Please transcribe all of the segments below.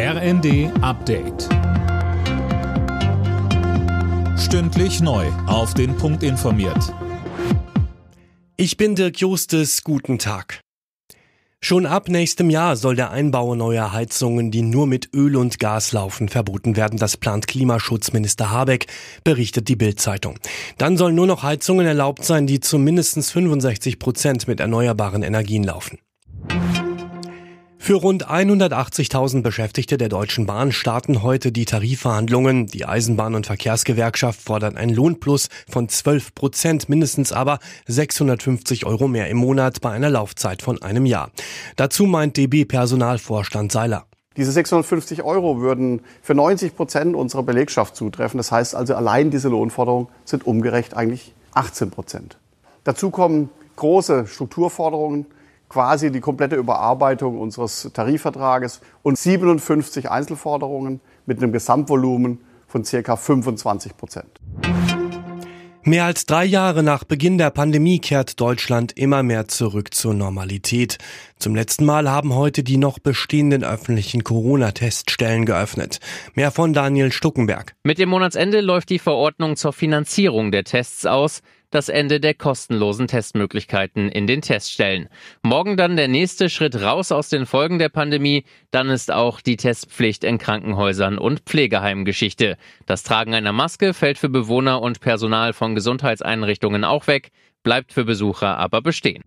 RND Update. Stündlich neu. Auf den Punkt informiert. Ich bin Dirk Justes. Guten Tag. Schon ab nächstem Jahr soll der Einbau neuer Heizungen, die nur mit Öl und Gas laufen, verboten werden. Das plant Klimaschutzminister Habeck, berichtet die Bild-Zeitung. Dann sollen nur noch Heizungen erlaubt sein, die zu mindestens 65 Prozent mit erneuerbaren Energien laufen. Für rund 180.000 Beschäftigte der Deutschen Bahn starten heute die Tarifverhandlungen. Die Eisenbahn- und Verkehrsgewerkschaft fordert einen Lohnplus von 12 Prozent, mindestens aber 650 Euro mehr im Monat bei einer Laufzeit von einem Jahr. Dazu meint DB-Personalvorstand Seiler. Diese 650 Euro würden für 90 Prozent unserer Belegschaft zutreffen. Das heißt also, allein diese Lohnforderungen sind umgerecht eigentlich 18 Prozent. Dazu kommen große Strukturforderungen quasi die komplette Überarbeitung unseres Tarifvertrages und 57 Einzelforderungen mit einem Gesamtvolumen von circa 25 Prozent. Mehr als drei Jahre nach Beginn der Pandemie kehrt Deutschland immer mehr zurück zur Normalität. Zum letzten Mal haben heute die noch bestehenden öffentlichen Corona-Teststellen geöffnet. Mehr von Daniel Stuckenberg. Mit dem Monatsende läuft die Verordnung zur Finanzierung der Tests aus das Ende der kostenlosen Testmöglichkeiten in den Teststellen. Morgen dann der nächste Schritt raus aus den Folgen der Pandemie. Dann ist auch die Testpflicht in Krankenhäusern und Pflegeheimen Geschichte. Das Tragen einer Maske fällt für Bewohner und Personal von Gesundheitseinrichtungen auch weg, bleibt für Besucher aber bestehen.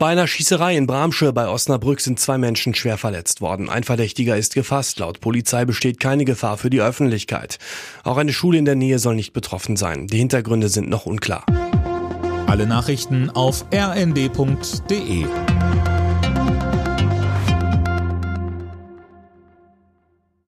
Bei einer Schießerei in Bramsche bei Osnabrück sind zwei Menschen schwer verletzt worden. Ein Verdächtiger ist gefasst. Laut Polizei besteht keine Gefahr für die Öffentlichkeit. Auch eine Schule in der Nähe soll nicht betroffen sein. Die Hintergründe sind noch unklar. Alle Nachrichten auf rnd.de